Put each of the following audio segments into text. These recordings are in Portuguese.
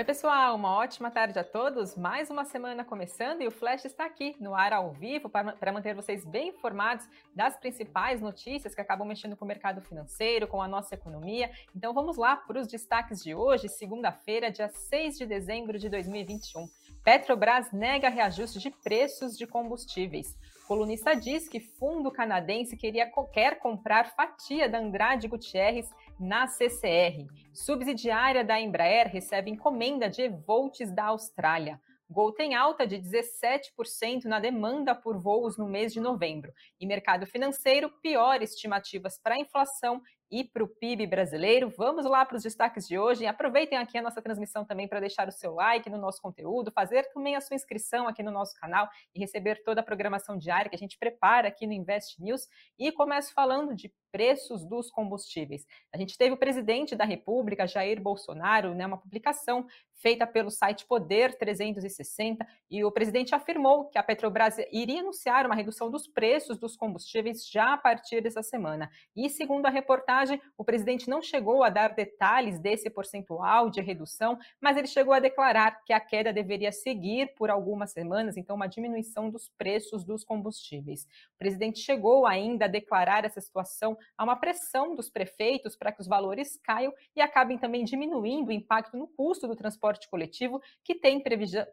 Oi, pessoal, uma ótima tarde a todos. Mais uma semana começando e o Flash está aqui no ar ao vivo para manter vocês bem informados das principais notícias que acabam mexendo com o mercado financeiro, com a nossa economia. Então vamos lá para os destaques de hoje, segunda-feira, dia 6 de dezembro de 2021. Petrobras nega reajuste de preços de combustíveis. Colunista diz que fundo canadense queria, quer comprar fatia da Andrade Gutierrez na CCR. Subsidiária da Embraer recebe encomenda de Volts da Austrália. Gol tem alta de 17% na demanda por voos no mês de novembro. E mercado financeiro, pior estimativas para inflação e para o PIB brasileiro. Vamos lá para os destaques de hoje. Aproveitem aqui a nossa transmissão também para deixar o seu like no nosso conteúdo, fazer também a sua inscrição aqui no nosso canal e receber toda a programação diária que a gente prepara aqui no Invest News. E começo falando de preços dos combustíveis. A gente teve o presidente da República, Jair Bolsonaro, né, uma publicação feita pelo site Poder 360, e o presidente afirmou que a Petrobras iria anunciar uma redução dos preços dos combustíveis já a partir dessa semana. E segundo a reportagem, o presidente não chegou a dar detalhes desse percentual de redução, mas ele chegou a declarar que a queda deveria seguir por algumas semanas, então uma diminuição dos preços dos combustíveis. O presidente chegou ainda a declarar essa situação há uma pressão dos prefeitos para que os valores caiam e acabem também diminuindo o impacto no custo do transporte coletivo, que tem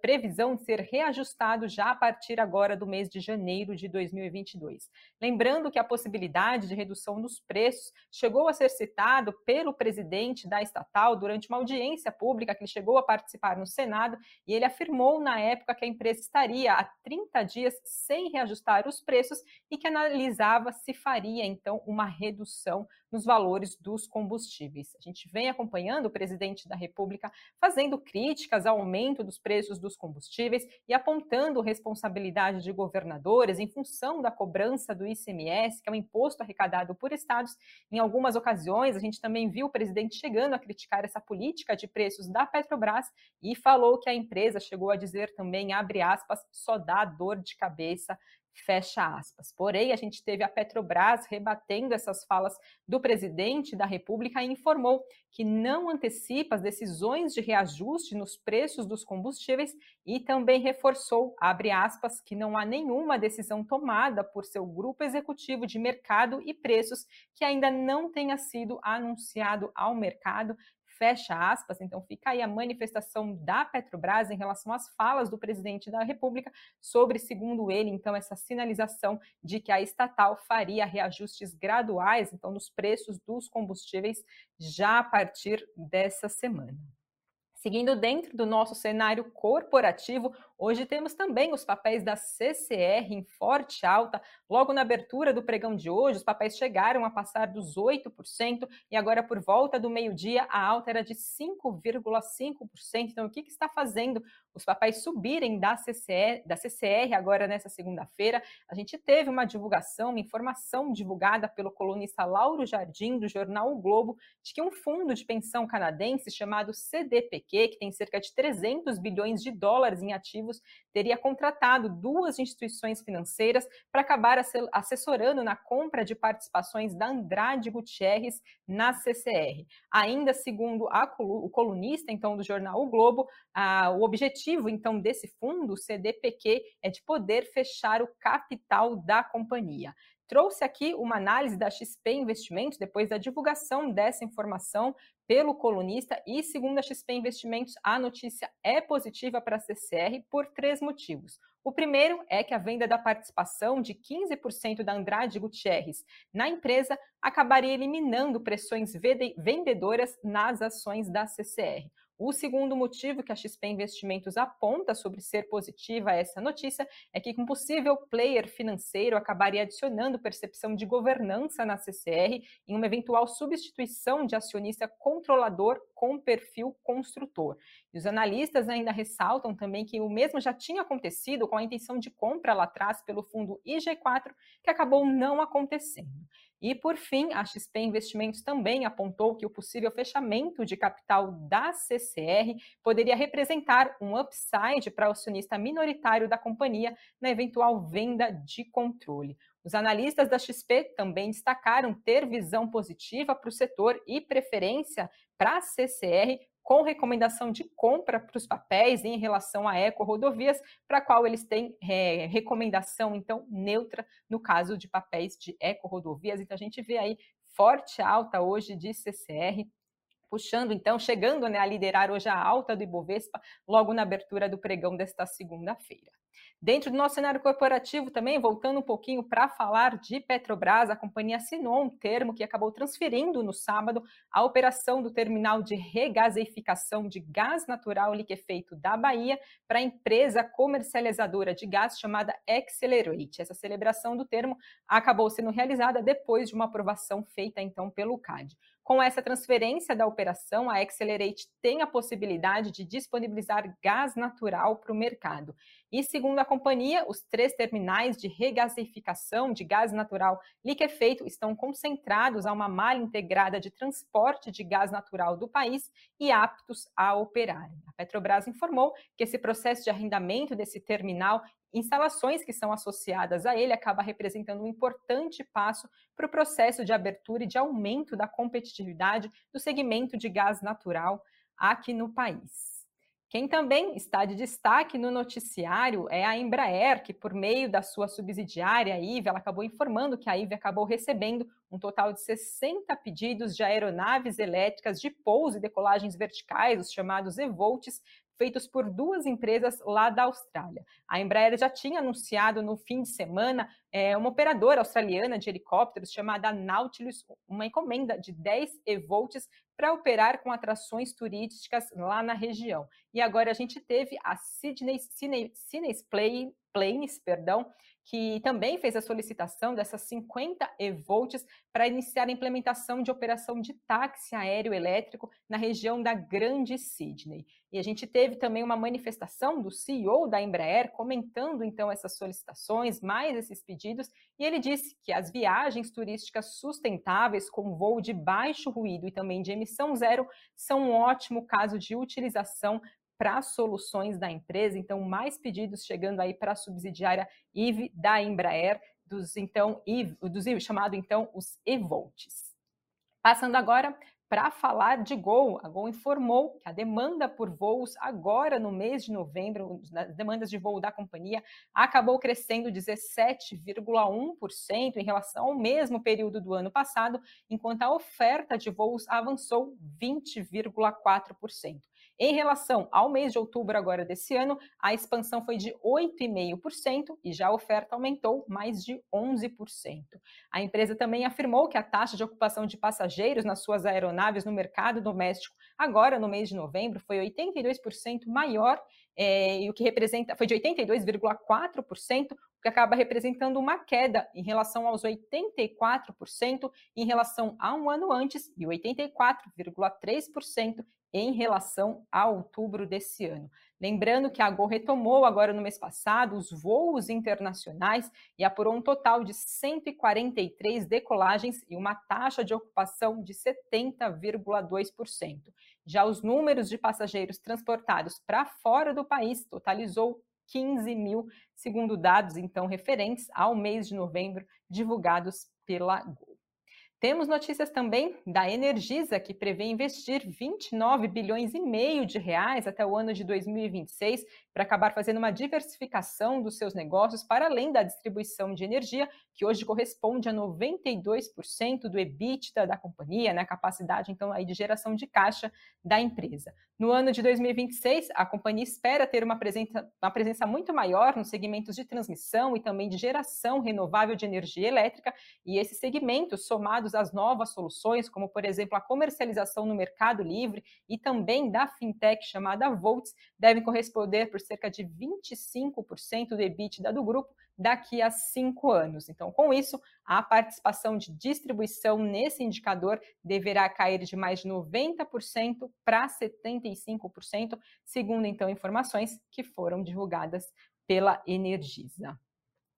previsão de ser reajustado já a partir agora do mês de janeiro de 2022. Lembrando que a possibilidade de redução dos preços chegou a ser citado pelo presidente da estatal durante uma audiência pública que ele chegou a participar no Senado e ele afirmou na época que a empresa estaria há 30 dias sem reajustar os preços e que analisava se faria então uma redução nos valores dos combustíveis. A gente vem acompanhando o presidente da República fazendo críticas ao aumento dos preços dos combustíveis e apontando responsabilidade de governadores em função da cobrança do ICMS, que é um imposto arrecadado por estados. Em algumas ocasiões, a gente também viu o presidente chegando a criticar essa política de preços da Petrobras e falou que a empresa chegou a dizer também, abre aspas, só dá dor de cabeça fecha aspas. Porém, a gente teve a Petrobras rebatendo essas falas do presidente da República e informou que não antecipa as decisões de reajuste nos preços dos combustíveis e também reforçou, abre aspas, que não há nenhuma decisão tomada por seu grupo executivo de mercado e preços que ainda não tenha sido anunciado ao mercado fecha aspas. Então, fica aí a manifestação da Petrobras em relação às falas do presidente da República sobre, segundo ele, então, essa sinalização de que a estatal faria reajustes graduais, então, nos preços dos combustíveis já a partir dessa semana. Seguindo dentro do nosso cenário corporativo, hoje temos também os papéis da CCR em forte alta. Logo na abertura do pregão de hoje, os papéis chegaram a passar dos 8% e agora por volta do meio-dia a alta era de 5,5%. Então, o que, que está fazendo os papéis subirem da CCR, da CCR agora nessa segunda-feira? A gente teve uma divulgação, uma informação divulgada pelo colunista Lauro Jardim do jornal O Globo de que um fundo de pensão canadense chamado CDPQ que tem cerca de 300 bilhões de dólares em ativos, teria contratado duas instituições financeiras para acabar assessorando na compra de participações da Andrade Gutierrez na CCR. Ainda segundo a, o colunista então do jornal O Globo, a, o objetivo então desse fundo, o CDPQ, é de poder fechar o capital da companhia. Trouxe aqui uma análise da XP Investimentos depois da divulgação dessa informação pelo colunista e, segundo a XP Investimentos, a notícia é positiva para a CCR por três motivos. O primeiro é que a venda da participação de 15% da Andrade Gutierrez na empresa acabaria eliminando pressões vendedoras nas ações da CCR. O segundo motivo que a XP Investimentos aponta sobre ser positiva a essa notícia é que um possível player financeiro acabaria adicionando percepção de governança na CCR em uma eventual substituição de acionista controlador com perfil construtor. E os analistas ainda ressaltam também que o mesmo já tinha acontecido com a intenção de compra lá atrás pelo fundo IG4, que acabou não acontecendo. E, por fim, a XP Investimentos também apontou que o possível fechamento de capital da CCR poderia representar um upside para o acionista minoritário da companhia na eventual venda de controle. Os analistas da XP também destacaram ter visão positiva para o setor e preferência para a CCR com recomendação de compra para os papéis em relação a eco-rodovias, para qual eles têm é, recomendação, então, neutra no caso de papéis de eco-rodovias. Então, a gente vê aí forte alta hoje de CCR, puxando então, chegando né, a liderar hoje a alta do Ibovespa, logo na abertura do pregão desta segunda-feira. Dentro do nosso cenário corporativo também, voltando um pouquinho para falar de Petrobras, a companhia assinou um termo que acabou transferindo no sábado a operação do terminal de regaseificação de gás natural liquefeito da Bahia para a empresa comercializadora de gás chamada Accelerate. Essa celebração do termo acabou sendo realizada depois de uma aprovação feita então pelo CAD. Com essa transferência da operação, a Accelerate tem a possibilidade de disponibilizar gás natural para o mercado. E segundo a companhia, os três terminais de regasificação de gás natural liquefeito estão concentrados a uma malha integrada de transporte de gás natural do país e aptos a operarem. A Petrobras informou que esse processo de arrendamento desse terminal instalações que são associadas a ele acaba representando um importante passo para o processo de abertura e de aumento da competitividade do segmento de gás natural aqui no país. Quem também está de destaque no noticiário é a Embraer, que por meio da sua subsidiária, IVE, ela acabou informando que a IVE acabou recebendo um total de 60 pedidos de aeronaves elétricas de pouso e decolagens verticais, os chamados EVOLTs, feitos por duas empresas lá da Austrália. A Embraer já tinha anunciado no fim de semana é, uma operadora australiana de helicópteros chamada Nautilus, uma encomenda de 10 eVolts para operar com atrações turísticas lá na região. E agora a gente teve a Sydney Cines Planes, perdão, que também fez a solicitação dessas 50 eVolts para iniciar a implementação de operação de táxi aéreo elétrico na região da Grande Sydney. E a gente teve também uma manifestação do CEO da Embraer comentando então essas solicitações, mais esses pedidos, e ele disse que as viagens turísticas sustentáveis com voo de baixo ruído e também de emissão zero são um ótimo caso de utilização para soluções da empresa, então mais pedidos chegando aí para a subsidiária IVE da Embraer, dos então IV, dos chamado então os eVolts. Passando agora para falar de Gol, a Gol informou que a demanda por voos agora no mês de novembro, as demandas de voo da companhia, acabou crescendo 17,1% em relação ao mesmo período do ano passado, enquanto a oferta de voos avançou 20,4%. Em relação ao mês de outubro agora desse ano, a expansão foi de 8,5% e já a oferta aumentou mais de 11%. A empresa também afirmou que a taxa de ocupação de passageiros nas suas aeronaves no mercado doméstico agora no mês de novembro foi 82% maior é, e o que representa foi de 82,4%, o que acaba representando uma queda em relação aos 84% em relação a um ano antes e 84,3% em relação a outubro desse ano. Lembrando que a Gol retomou agora no mês passado os voos internacionais e apurou um total de 143 decolagens e uma taxa de ocupação de 70,2%. Já os números de passageiros transportados para fora do país totalizou 15 mil, segundo dados então referentes ao mês de novembro divulgados pela Gol. Temos notícias também da Energisa, que prevê investir 29 bilhões e meio de reais até o ano de 2026 para acabar fazendo uma diversificação dos seus negócios para além da distribuição de energia, que hoje corresponde a 92% do EBITDA da companhia, né, capacidade então aí de geração de caixa da empresa. No ano de 2026, a companhia espera ter uma presença, uma presença muito maior nos segmentos de transmissão e também de geração renovável de energia elétrica, e esses segmentos, somados às novas soluções, como por exemplo a comercialização no mercado livre e também da fintech chamada Volts, devem corresponder por cerca de 25% do EBITDA do grupo daqui a cinco anos. Então, com isso, a participação de distribuição nesse indicador deverá cair de mais de 90% para 75%, segundo então informações que foram divulgadas pela Energisa.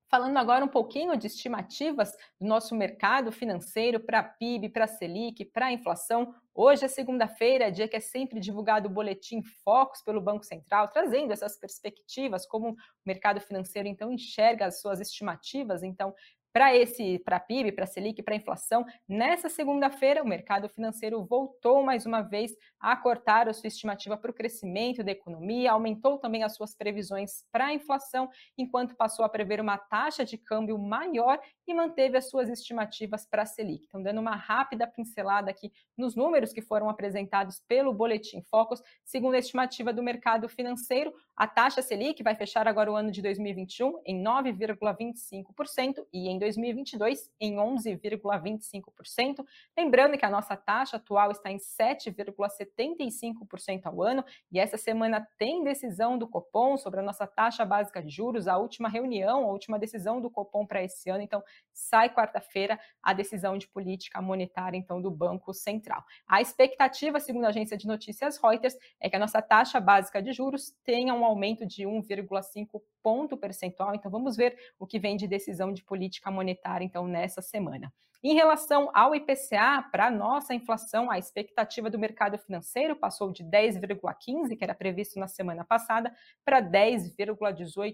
Falando agora um pouquinho de estimativas do nosso mercado financeiro para PIB, para Selic, para inflação, Hoje é segunda-feira, dia que é sempre divulgado o boletim Focus pelo Banco Central, trazendo essas perspectivas, como o mercado financeiro então enxerga as suas estimativas. Então Para esse, para PIB, para Selic, para inflação, nessa segunda-feira o mercado financeiro voltou mais uma vez a cortar a sua estimativa para o crescimento da economia, aumentou também as suas previsões para a inflação, enquanto passou a prever uma taxa de câmbio maior e manteve as suas estimativas para a Selic. Então, dando uma rápida pincelada aqui nos números que foram apresentados pelo Boletim Focus, segundo a estimativa do mercado financeiro, a taxa Selic vai fechar agora o ano de 2021 em 9,25% e em 2022 em 11,25%. Lembrando que a nossa taxa atual está em 7,75% ao ano e essa semana tem decisão do Copom sobre a nossa taxa básica de juros, a última reunião, a última decisão do Copom para esse ano. Então, sai quarta-feira a decisão de política monetária então do Banco Central. A expectativa, segundo a agência de notícias Reuters, é que a nossa taxa básica de juros tenha um aumento de 1,5 ponto percentual. Então vamos ver o que vem de decisão de política monetária então nessa semana. Em relação ao IPCA, para nossa inflação, a expectativa do mercado financeiro passou de 10,15, que era previsto na semana passada, para 10,18%.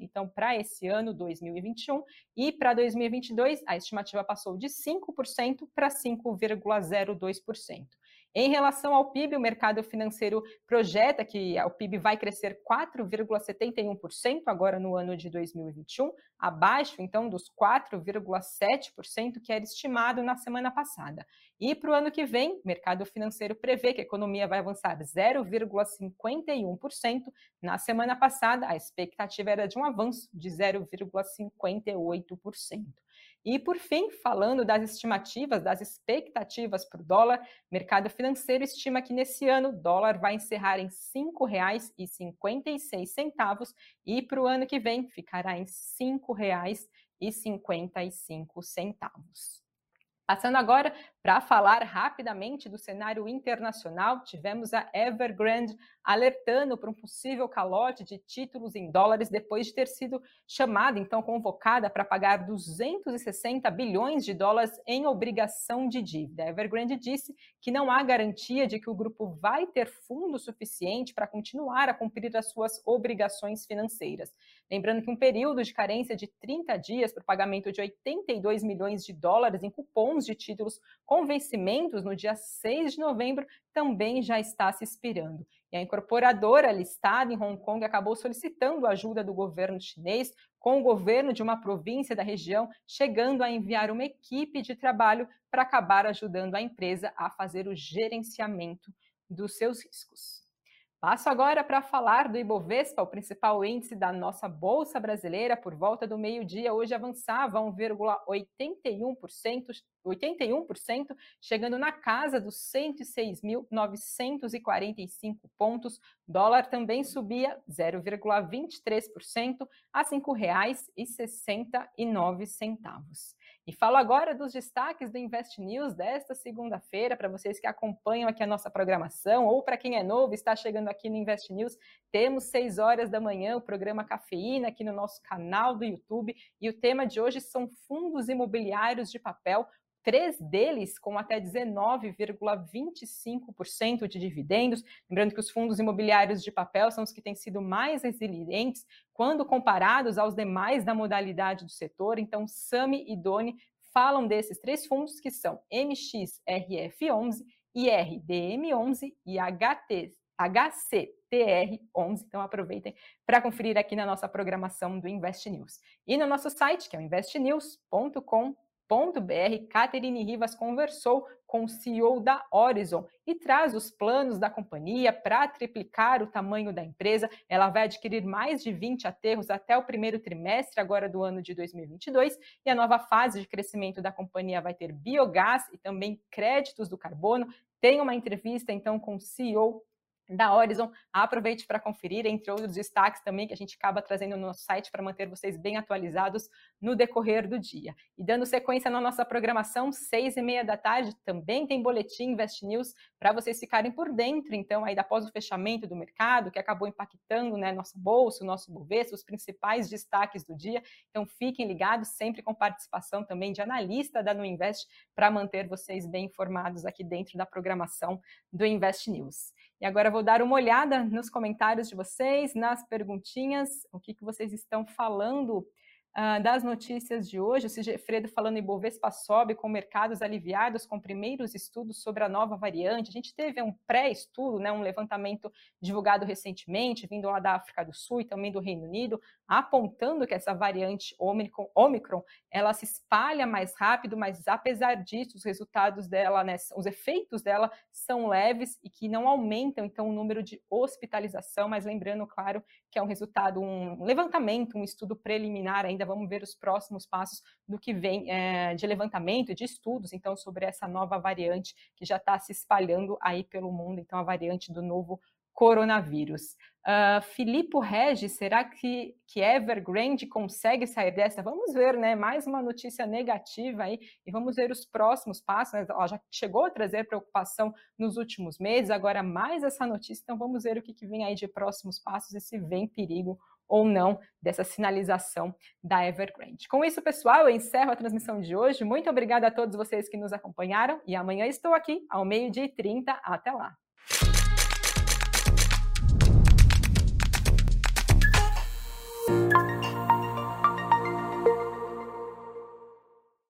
Então, para esse ano 2021 e para 2022, a estimativa passou de 5% para 5,02%. Em relação ao PIB, o mercado financeiro projeta que o PIB vai crescer 4,71% agora no ano de 2021, abaixo então dos 4,7% que era estimado na semana passada. E para o ano que vem, o mercado financeiro prevê que a economia vai avançar 0,51%. Na semana passada, a expectativa era de um avanço de 0,58%. E, por fim, falando das estimativas, das expectativas para o dólar, mercado financeiro estima que nesse ano o dólar vai encerrar em R$ 5,56 e para o ano que vem ficará em R$ 5,55. Passando agora para falar rapidamente do cenário internacional, tivemos a Evergrande alertando para um possível calote de títulos em dólares depois de ter sido chamada, então convocada para pagar 260 bilhões de dólares em obrigação de dívida. A Evergrande disse que não há garantia de que o grupo vai ter fundo suficiente para continuar a cumprir as suas obrigações financeiras. Lembrando que um período de carência de 30 dias para o pagamento de 82 milhões de dólares em cupons de títulos com vencimentos no dia 6 de novembro também já está se expirando. E a incorporadora listada em Hong Kong acabou solicitando ajuda do governo chinês, com o governo de uma província da região, chegando a enviar uma equipe de trabalho para acabar ajudando a empresa a fazer o gerenciamento dos seus riscos. Passo agora para falar do Ibovespa, o principal índice da nossa Bolsa Brasileira, por volta do meio-dia, hoje avançava 1,81%, 81%, chegando na casa dos 106.945 pontos. Dólar também subia 0,23% a R$ 5,69. E falo agora dos destaques do Invest News desta segunda-feira, para vocês que acompanham aqui a nossa programação, ou para quem é novo, está chegando aqui no Invest News, temos 6 horas da manhã o programa Cafeína aqui no nosso canal do YouTube, e o tema de hoje são fundos imobiliários de papel, três deles com até 19,25% de dividendos. Lembrando que os fundos imobiliários de papel são os que têm sido mais resilientes quando comparados aos demais da modalidade do setor. Então, Sami e Doni falam desses três fundos que são MXRF11, IRDM11 e HT, HCTR11. Então aproveitem para conferir aqui na nossa programação do Invest News. E no nosso site, que é o investnews.com.br br Catherine Rivas conversou com o CEO da Horizon e traz os planos da companhia para triplicar o tamanho da empresa. Ela vai adquirir mais de 20 aterros até o primeiro trimestre agora do ano de 2022 e a nova fase de crescimento da companhia vai ter biogás e também créditos do carbono. Tem uma entrevista então com o CEO da Horizon. Aproveite para conferir, entre outros destaques também que a gente acaba trazendo no nosso site para manter vocês bem atualizados no decorrer do dia. E dando sequência na nossa programação, seis e meia da tarde, também tem boletim Invest News para vocês ficarem por dentro, então, aí após o fechamento do mercado, que acabou impactando né, nossa bolsa, o nosso Bovespa, os principais destaques do dia. Então, fiquem ligados, sempre com participação também de analista da Nuinvest, para manter vocês bem informados aqui dentro da programação do Invest News. E agora vou dar uma olhada nos comentários de vocês, nas perguntinhas, o que, que vocês estão falando uh, das notícias de hoje, o Sigefredo falando em Bovespa sobe com mercados aliviados com primeiros estudos sobre a nova variante. A gente teve um pré-estudo, né, um levantamento divulgado recentemente, vindo lá da África do Sul e também do Reino Unido, apontando que essa variante Omicron, Omicron ela se espalha mais rápido, mas apesar disso, os resultados dela, né, os efeitos dela são leves e que não aumentam, então, o número de hospitalização, mas lembrando, claro, que é um resultado, um levantamento, um estudo preliminar ainda, vamos ver os próximos passos do que vem é, de levantamento de estudos, então, sobre essa nova variante que já está se espalhando aí pelo mundo, então, a variante do novo coronavírus. Uh, Filipe Regis, será que, que Evergrande consegue sair dessa? Vamos ver, né? Mais uma notícia negativa aí e vamos ver os próximos passos. Né? Já chegou a trazer preocupação nos últimos meses, agora mais essa notícia. Então vamos ver o que, que vem aí de próximos passos e se vem perigo ou não dessa sinalização da Evergrande. Com isso, pessoal, eu encerro a transmissão de hoje. Muito obrigada a todos vocês que nos acompanharam e amanhã estou aqui ao meio-dia e 30. Até lá!